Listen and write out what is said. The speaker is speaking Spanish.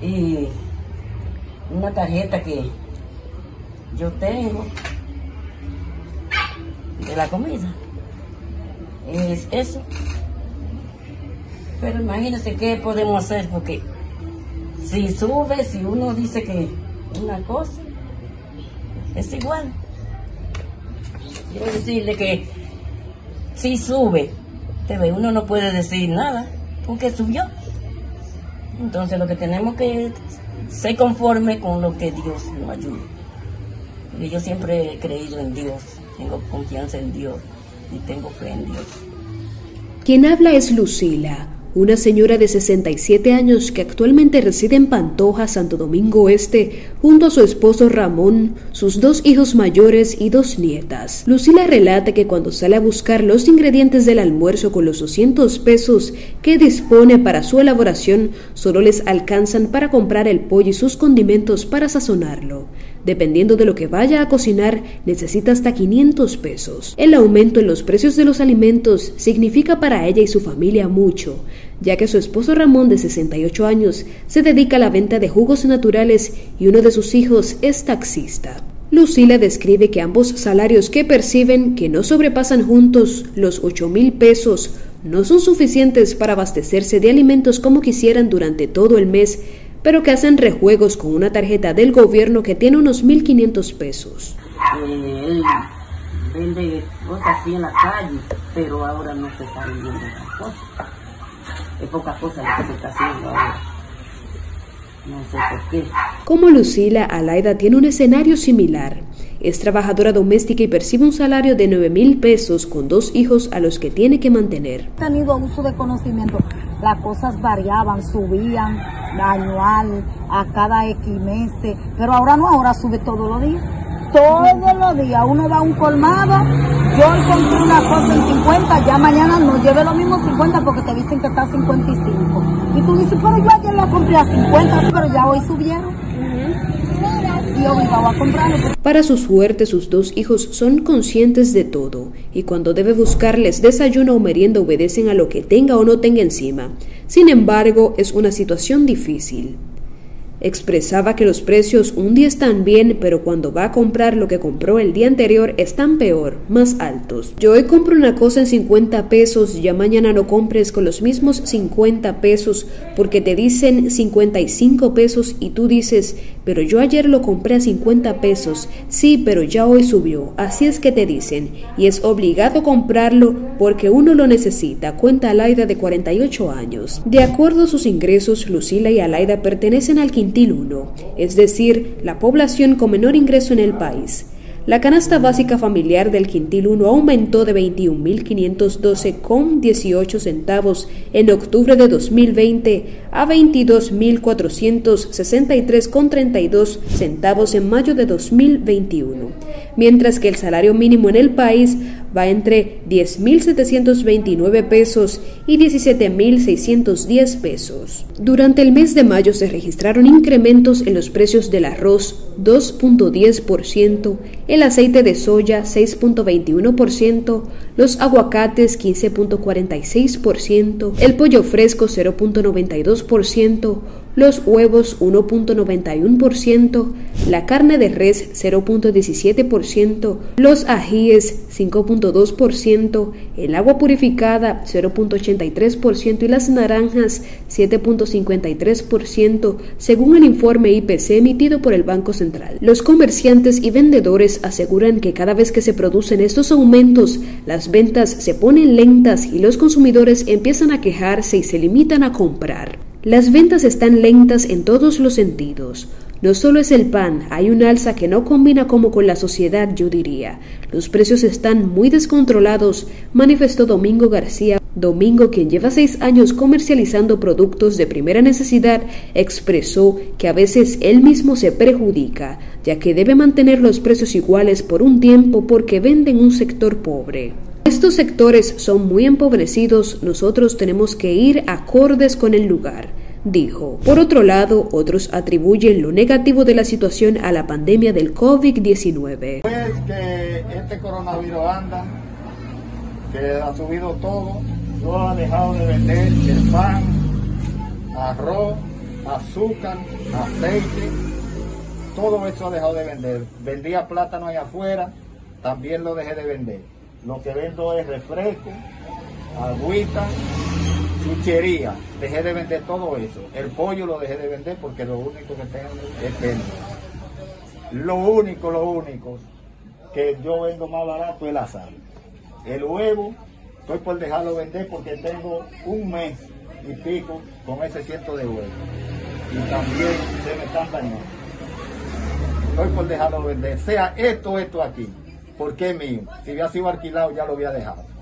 y una tarjeta que yo tengo de la comida. Es eso. Pero imagínense qué podemos hacer, porque si sube, si uno dice que una cosa, es igual. Quiero decirle que si sube, uno no puede decir nada, porque subió. Entonces lo que tenemos que ser conforme con lo que Dios nos ayude. Porque yo siempre he creído en Dios, tengo confianza en Dios y tengo fe en Dios. Quien habla es Lucila una señora de 67 años que actualmente reside en Pantoja, Santo Domingo Este, junto a su esposo Ramón, sus dos hijos mayores y dos nietas. Lucila relata que cuando sale a buscar los ingredientes del almuerzo con los 200 pesos que dispone para su elaboración, solo les alcanzan para comprar el pollo y sus condimentos para sazonarlo. Dependiendo de lo que vaya a cocinar, necesita hasta 500 pesos. El aumento en los precios de los alimentos significa para ella y su familia mucho, ya que su esposo Ramón, de 68 años, se dedica a la venta de jugos naturales y uno de sus hijos es taxista. Lucila describe que ambos salarios que perciben, que no sobrepasan juntos los 8 mil pesos, no son suficientes para abastecerse de alimentos como quisieran durante todo el mes, pero que hacen rejuegos con una tarjeta del gobierno que tiene unos 1.500 pesos. Eh, vende cosas así en la calle, pero ahora no se está vendiendo esas cosas. Es poca cosa lo que se está haciendo ahora. No sé por qué. Como Lucila, Alaida tiene un escenario similar. Es trabajadora doméstica y percibe un salario de 9 mil pesos con dos hijos a los que tiene que mantener. He tenido uso de conocimiento. Las cosas variaban, subían anual, a cada X meses, pero ahora no, ahora sube todos los días. Todos los días uno va a un colmado, yo encontré una cosa en 50, ya mañana no lleve lo mismo 50 porque te dicen que está a 55. Y tú dices, pero yo ayer lo compré a 50, pero ya hoy subieron. Para su suerte, sus dos hijos son conscientes de todo y cuando debe buscarles desayuno o merienda obedecen a lo que tenga o no tenga encima. Sin embargo, es una situación difícil. Expresaba que los precios un día están bien, pero cuando va a comprar lo que compró el día anterior están peor, más altos. Yo hoy compro una cosa en 50 pesos, ya mañana no compres con los mismos 50 pesos porque te dicen 55 pesos y tú dices, pero yo ayer lo compré a 50 pesos, sí, pero ya hoy subió, así es que te dicen, y es obligado comprarlo porque uno lo necesita, cuenta Alaida de 48 años. De acuerdo a sus ingresos, Lucila y Alaida pertenecen al quintil 1, es decir, la población con menor ingreso en el país. La canasta básica familiar del quintil 1 aumentó de 21.512,18 centavos en octubre de 2020 a 22.463,32 centavos en mayo de 2021, mientras que el salario mínimo en el país va entre 10.729 pesos y 17.610 pesos. Durante el mes de mayo se registraron incrementos en los precios del arroz 2.10%, el aceite de soya 6.21%, los aguacates 15.46%, el pollo fresco 0.92%, los huevos 1.91%, la carne de res 0.17%, los ajíes 5.2%, el agua purificada 0.83% y las naranjas 7.53%, según el informe IPC emitido por el Banco Central. Los comerciantes y vendedores aseguran que cada vez que se producen estos aumentos, las ventas se ponen lentas y los consumidores empiezan a quejarse y se limitan a comprar. Las ventas están lentas en todos los sentidos. No solo es el pan, hay un alza que no combina como con la sociedad, yo diría. Los precios están muy descontrolados, manifestó Domingo García. Domingo, quien lleva seis años comercializando productos de primera necesidad, expresó que a veces él mismo se perjudica, ya que debe mantener los precios iguales por un tiempo porque vende en un sector pobre. Estos sectores son muy empobrecidos, nosotros tenemos que ir acordes con el lugar, dijo. Por otro lado, otros atribuyen lo negativo de la situación a la pandemia del COVID-19. Pues que este coronavirus anda, que ha subido todo, no ha dejado de vender el pan, arroz, azúcar, aceite, todo eso he dejado de vender. Vendía plátano allá afuera, también lo dejé de vender. Lo que vendo es refresco, agüita, chuchería. Dejé de vender todo eso. El pollo lo dejé de vender porque lo único que tengo es pena. Lo único, lo único que yo vendo más barato es la sal. El huevo, estoy por dejarlo vender porque tengo un mes y pico con ese ciento de huevos. Y también se me están dañando. Estoy por dejarlo vender. Sea esto, esto aquí. Porque es mío. Si hubiera sido alquilado ya lo había dejado.